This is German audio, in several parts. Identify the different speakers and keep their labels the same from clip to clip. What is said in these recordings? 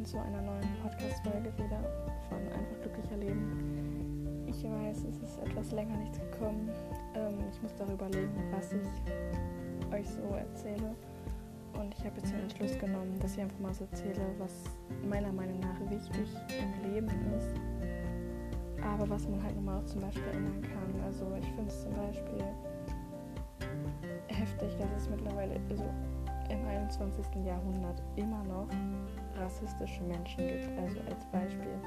Speaker 1: willkommen zu einer neuen Podcast-Folge wieder von Einfach glücklicher Leben. Ich weiß, es ist etwas länger nichts gekommen. Ähm, ich muss darüber überlegen, was ich euch so erzähle. Und ich habe jetzt den Entschluss genommen, dass ich einfach mal so erzähle, was meiner Meinung nach wichtig im Leben ist. Aber was man halt nochmal auch zum Beispiel ändern kann. Also ich finde es zum Beispiel heftig, dass es mittlerweile so im 21. Jahrhundert immer noch rassistische Menschen gibt. Also als Beispiel,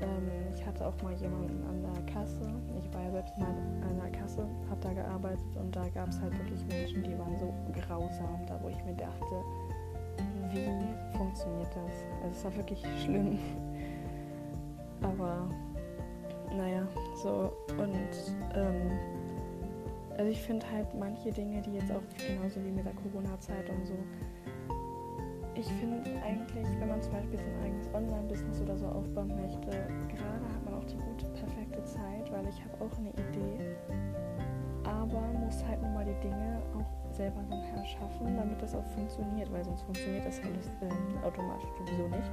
Speaker 1: ähm, ich hatte auch mal jemanden an der Kasse, ich war ja selbst mal an der Kasse, habe da gearbeitet und da gab es halt wirklich Menschen, die waren so grausam, da wo ich mir dachte, wie funktioniert das? Also es war wirklich schlimm. Aber naja, so und ähm, also ich finde halt manche Dinge, die jetzt auch genauso wie mit der Corona-Zeit und so, ich finde eigentlich, wenn man zum Beispiel sein eigenes Online-Business oder so aufbauen möchte, gerade hat man auch die gute, perfekte Zeit, weil ich habe auch eine Idee, aber muss halt nun mal die Dinge auch selber dann erschaffen, damit das auch funktioniert, weil sonst funktioniert das alles äh, automatisch sowieso nicht.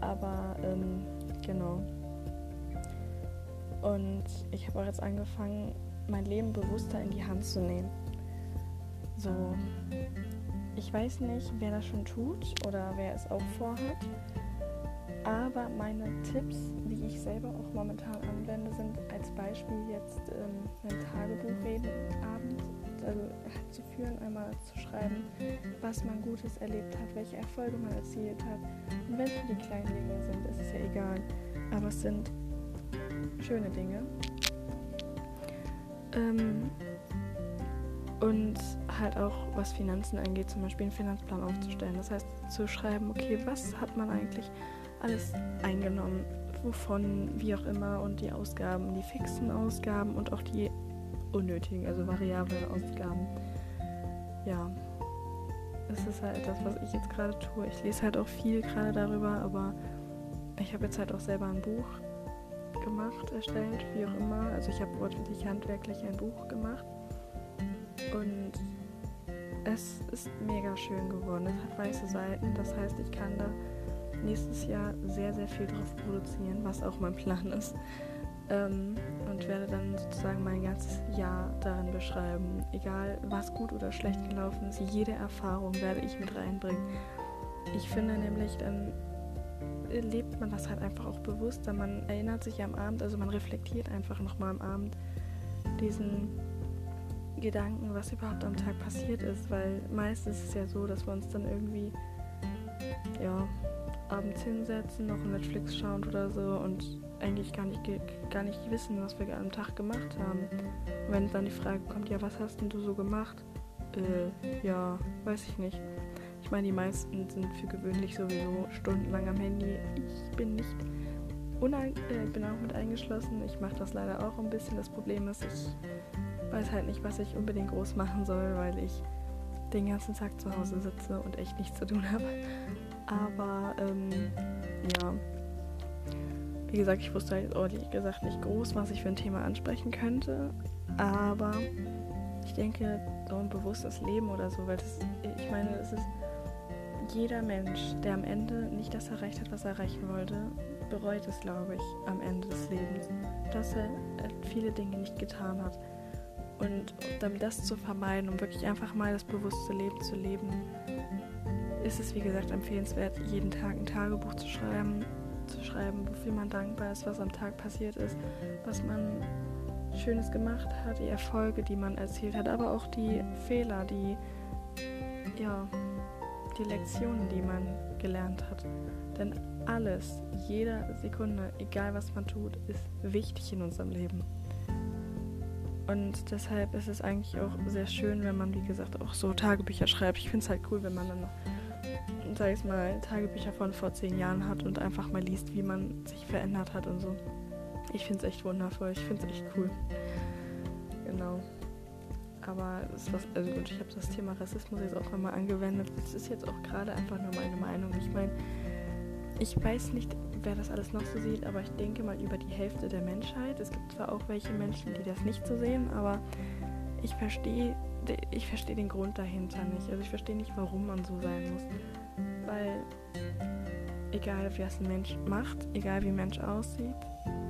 Speaker 1: Aber ähm, genau. Und ich habe auch jetzt angefangen, mein Leben bewusster in die Hand zu nehmen. So, ich weiß nicht, wer das schon tut oder wer es auch vorhat, aber meine Tipps, die ich selber auch momentan anwende, sind als Beispiel jetzt ähm, ein Tagebuch reden abends also zu führen, einmal zu schreiben, was man Gutes erlebt hat, welche Erfolge man erzielt hat. Und wenn es nur die kleinen Dinge sind, ist es ja egal. Aber es sind schöne Dinge. Ähm, und halt auch, was Finanzen angeht, zum Beispiel einen Finanzplan aufzustellen. Das heißt, zu schreiben, okay, was hat man eigentlich alles eingenommen, wovon, wie auch immer, und die Ausgaben, die fixen Ausgaben und auch die unnötigen, also variablen Ausgaben. Ja, das ist halt das, was ich jetzt gerade tue. Ich lese halt auch viel gerade darüber, aber ich habe jetzt halt auch selber ein Buch gemacht, erstellt, wie auch immer. Also ich habe wortwörtlich handwerklich ein Buch gemacht. Und es ist mega schön geworden. Es hat weiße Seiten, das heißt, ich kann da nächstes Jahr sehr, sehr viel drauf produzieren, was auch mein Plan ist. Ähm, und werde dann sozusagen mein ganzes Jahr darin beschreiben. Egal, was gut oder schlecht gelaufen ist, jede Erfahrung werde ich mit reinbringen. Ich finde nämlich, dann lebt man das halt einfach auch bewusster. Man erinnert sich am Abend, also man reflektiert einfach nochmal am Abend diesen Gedanken, was überhaupt am Tag passiert ist, weil meistens ist es ja so, dass wir uns dann irgendwie ja, abends hinsetzen, noch Netflix schauen oder so und eigentlich gar nicht, gar nicht wissen, was wir am Tag gemacht haben. Und wenn dann die Frage kommt, ja, was hast denn du so gemacht? Äh, ja, weiß ich nicht. Ich meine, die meisten sind für gewöhnlich sowieso stundenlang am Handy. Ich bin nicht unein äh, bin auch mit eingeschlossen. Ich mache das leider auch ein bisschen. Das Problem ist, ich weiß halt nicht, was ich unbedingt groß machen soll, weil ich den ganzen Tag zu Hause sitze und echt nichts zu tun habe. Aber ähm, ja, wie gesagt, ich wusste halt ehrlich gesagt nicht groß, was ich für ein Thema ansprechen könnte. Aber ich denke, so ein bewusstes Leben oder so, weil das, ich meine, es ist jeder Mensch, der am Ende nicht das erreicht hat, was er erreichen wollte, bereut es, glaube ich, am Ende des Lebens, dass er viele Dinge nicht getan hat. Und um das zu vermeiden, um wirklich einfach mal das bewusste Leben zu leben, ist es, wie gesagt, empfehlenswert, jeden Tag ein Tagebuch zu schreiben, zu schreiben, wofür man dankbar ist, was am Tag passiert ist, was man Schönes gemacht hat, die Erfolge, die man erzielt hat, aber auch die Fehler, die ja, die Lektionen, die man gelernt hat. Denn alles, jede Sekunde, egal was man tut, ist wichtig in unserem Leben. Und deshalb ist es eigentlich auch sehr schön, wenn man, wie gesagt, auch so Tagebücher schreibt. Ich finde es halt cool, wenn man dann noch, sag ich mal, Tagebücher von vor zehn Jahren hat und einfach mal liest, wie man sich verändert hat und so. Ich finde es echt wundervoll. Ich finde es echt cool. Genau. Aber das was, also gut, ich habe das Thema Rassismus jetzt auch einmal angewendet. Das ist jetzt auch gerade einfach nur meine Meinung. Ich meine, ich weiß nicht, wer das alles noch so sieht, aber ich denke mal über die Hälfte der Menschheit. Es gibt zwar auch welche Menschen, die das nicht so sehen, aber ich verstehe ich verstehe den Grund dahinter nicht. Also ich verstehe nicht, warum man so sein muss. Weil egal was ein Mensch macht, egal wie ein Mensch aussieht,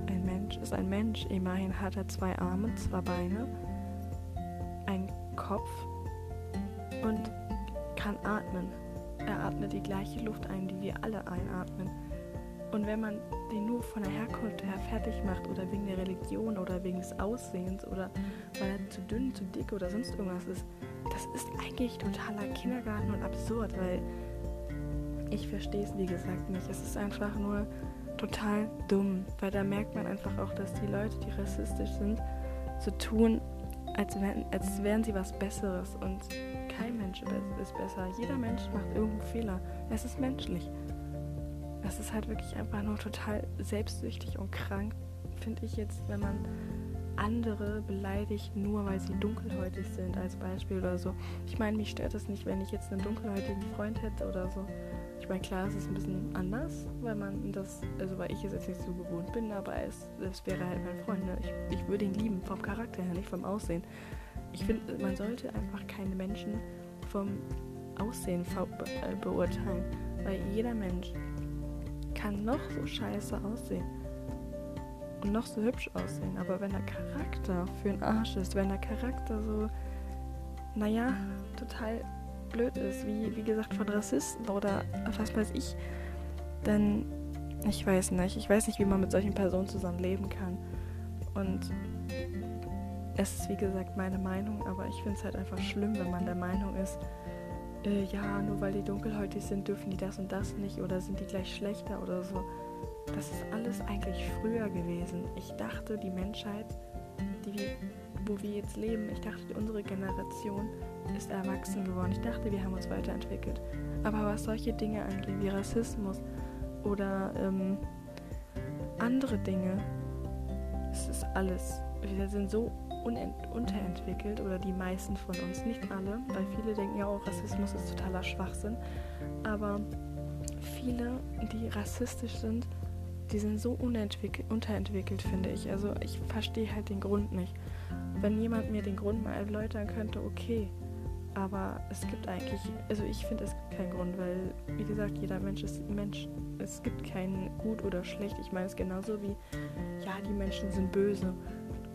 Speaker 1: ein Mensch ist ein Mensch. Immerhin hat er zwei Arme, zwei Beine, einen Kopf und kann atmen. Er atmet die gleiche Luft ein, die wir alle einatmen. Und wenn man den nur von der Herkunft her fertig macht oder wegen der Religion oder wegen des Aussehens oder weil er zu dünn, zu dick oder sonst irgendwas ist, das ist eigentlich totaler Kindergarten und absurd, weil ich verstehe es wie gesagt nicht. Es ist einfach nur total dumm, weil da merkt man einfach auch, dass die Leute, die rassistisch sind, so tun, als, wären, als wären sie was Besseres und kein Mensch ist besser. Jeder Mensch macht irgendeinen Fehler. Es ist menschlich. Das ist halt wirklich einfach nur total selbstsüchtig und krank, finde ich jetzt, wenn man andere beleidigt, nur weil sie dunkelhäutig sind, als Beispiel oder so. Ich meine, mich stört es nicht, wenn ich jetzt einen dunkelhäutigen Freund hätte oder so. Ich meine, klar, es ist ein bisschen anders, weil man das, also weil ich es jetzt nicht so gewohnt bin, aber es, es wäre halt mein Freund. Ne? Ich, ich würde ihn lieben, vom Charakter her, nicht vom Aussehen. Ich finde, man sollte einfach keine Menschen vom Aussehen äh, beurteilen, weil jeder Mensch kann noch so scheiße aussehen und noch so hübsch aussehen, aber wenn der Charakter für einen Arsch ist, wenn der Charakter so, naja, total blöd ist, wie, wie gesagt von Rassisten oder was weiß ich, dann ich weiß nicht. Ich weiß nicht, wie man mit solchen Personen zusammen leben kann. Und es ist wie gesagt meine Meinung, aber ich finde es halt einfach schlimm, wenn man der Meinung ist, äh, ja, nur weil die dunkelhäutig sind, dürfen die das und das nicht oder sind die gleich schlechter oder so. Das ist alles eigentlich früher gewesen. Ich dachte, die Menschheit, die wo wir jetzt leben, ich dachte, unsere Generation ist erwachsen geworden. Ich dachte, wir haben uns weiterentwickelt. Aber was solche Dinge angeht, wie Rassismus oder ähm, andere Dinge, es ist alles. Wir sind so unterentwickelt oder die meisten von uns, nicht alle, weil viele denken ja auch, Rassismus ist totaler Schwachsinn. Aber viele, die rassistisch sind, die sind so unterentwickelt, finde ich. Also ich verstehe halt den Grund nicht. Wenn jemand mir den Grund mal erläutern könnte, okay, aber es gibt eigentlich, also ich finde, es gibt keinen Grund, weil, wie gesagt, jeder Mensch ist Mensch. Es gibt keinen gut oder schlecht. Ich meine es genauso wie, ja, die Menschen sind böse.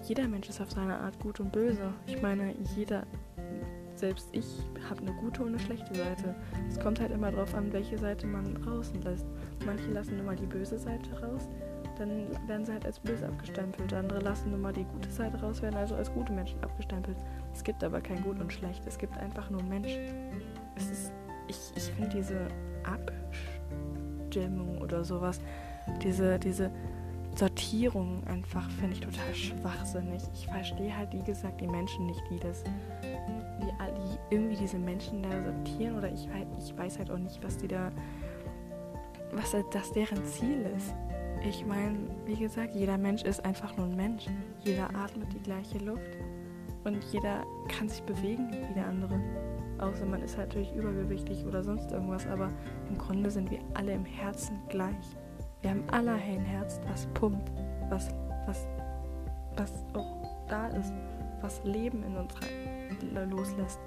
Speaker 1: Jeder Mensch ist auf seine Art gut und böse. Ich meine, jeder, selbst ich, habe eine gute und eine schlechte Seite. Es kommt halt immer darauf an, welche Seite man draußen lässt. Manche lassen nur mal die böse Seite raus dann werden sie halt als böse abgestempelt. Andere lassen nur mal die gute Seite raus, werden also als gute Menschen abgestempelt. Es gibt aber kein Gut und Schlecht. Es gibt einfach nur Mensch. Es ist, ich, ich finde diese Abstimmung oder sowas, diese, diese Sortierung einfach, finde ich total schwachsinnig. Ich verstehe halt, wie gesagt, die Menschen nicht, die das, die, die irgendwie diese Menschen da sortieren oder ich, ich weiß halt auch nicht, was die da, was das deren Ziel ist. Ich meine, wie gesagt, jeder Mensch ist einfach nur ein Mensch. Jeder atmet die gleiche Luft und jeder kann sich bewegen wie der andere. Außer man ist halt natürlich übergewichtig oder sonst irgendwas, aber im Grunde sind wir alle im Herzen gleich. Wir haben alle ein Herz, das pumpt, was, was, was auch da ist, was Leben in uns loslässt.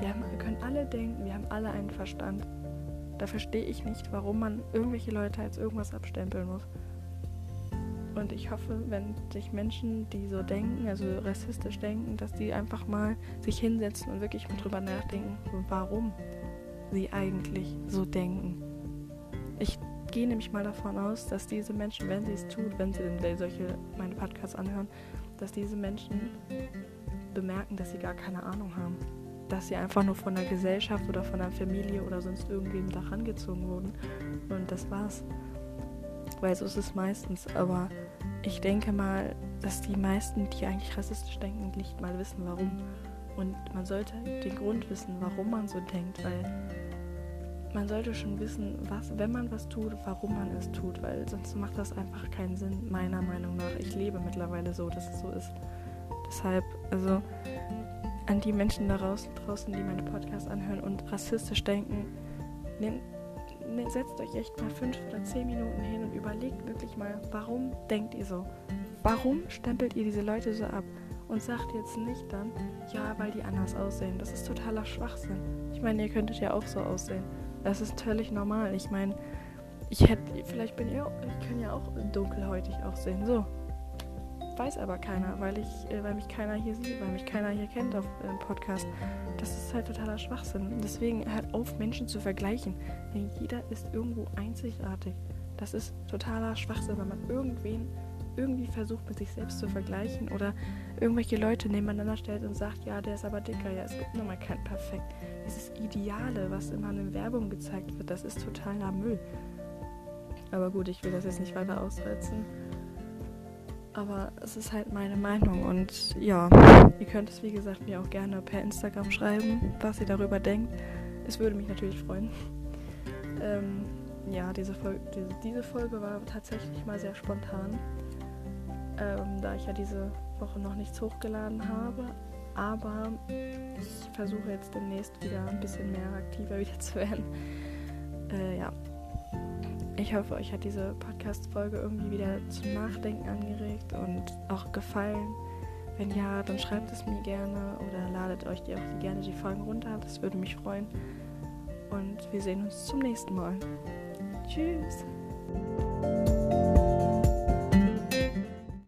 Speaker 1: Wir, haben, wir können alle denken, wir haben alle einen Verstand. Da verstehe ich nicht, warum man irgendwelche Leute als irgendwas abstempeln muss. Und ich hoffe, wenn sich Menschen, die so denken, also rassistisch denken, dass die einfach mal sich hinsetzen und wirklich mal drüber nachdenken, warum sie eigentlich so denken. Ich gehe nämlich mal davon aus, dass diese Menschen, wenn sie es tun, wenn sie denn solche meine Podcasts anhören, dass diese Menschen bemerken, dass sie gar keine Ahnung haben dass sie einfach nur von der Gesellschaft oder von der Familie oder sonst irgendwem da rangezogen wurden. Und das war's. Weil so ist es meistens. Aber ich denke mal, dass die meisten, die eigentlich rassistisch denken, nicht mal wissen, warum. Und man sollte den Grund wissen, warum man so denkt, weil man sollte schon wissen, was, wenn man was tut, warum man es tut, weil sonst macht das einfach keinen Sinn, meiner Meinung nach. Ich lebe mittlerweile so, dass es so ist. Deshalb, also an die Menschen da draußen, die meine Podcasts anhören und rassistisch denken, nehmt, ne, setzt euch echt mal fünf oder zehn Minuten hin und überlegt wirklich mal, warum denkt ihr so? Warum stempelt ihr diese Leute so ab? Und sagt jetzt nicht dann, ja, weil die anders aussehen. Das ist totaler Schwachsinn. Ich meine, ihr könntet ja auch so aussehen. Das ist völlig normal. Ich meine, ich hätte, vielleicht bin ich auch, ich kann ja auch dunkelhäutig aussehen, so. Weiß aber keiner, weil ich, äh, weil mich keiner hier sieht, weil mich keiner hier kennt auf dem äh, Podcast. Das ist halt totaler Schwachsinn. Deswegen hört auf, Menschen zu vergleichen. Denn jeder ist irgendwo einzigartig. Das ist totaler Schwachsinn, wenn man irgendwen irgendwie versucht, mit sich selbst zu vergleichen oder irgendwelche Leute nebeneinander stellt und sagt, ja, der ist aber dicker. Ja, es gibt nun mal kein Perfekt. Dieses Ideale, was immer in Werbung gezeigt wird, das ist totaler Müll. Aber gut, ich will das jetzt nicht weiter ausreizen. Aber es ist halt meine Meinung und ja, ihr könnt es wie gesagt mir auch gerne per Instagram schreiben, was ihr darüber denkt. Es würde mich natürlich freuen. Ähm, ja, diese Folge, diese, diese Folge war tatsächlich mal sehr spontan ähm, da ich ja diese Woche noch nichts hochgeladen habe. Aber ich versuche jetzt demnächst wieder ein bisschen mehr aktiver wieder zu werden. Äh, ja. Ich hoffe, euch hat diese Podcast-Folge irgendwie wieder zum Nachdenken angeregt und auch gefallen. Wenn ja, dann schreibt es mir gerne oder ladet euch die auch gerne die Folgen runter. Das würde mich freuen. Und wir sehen uns zum nächsten Mal. Tschüss.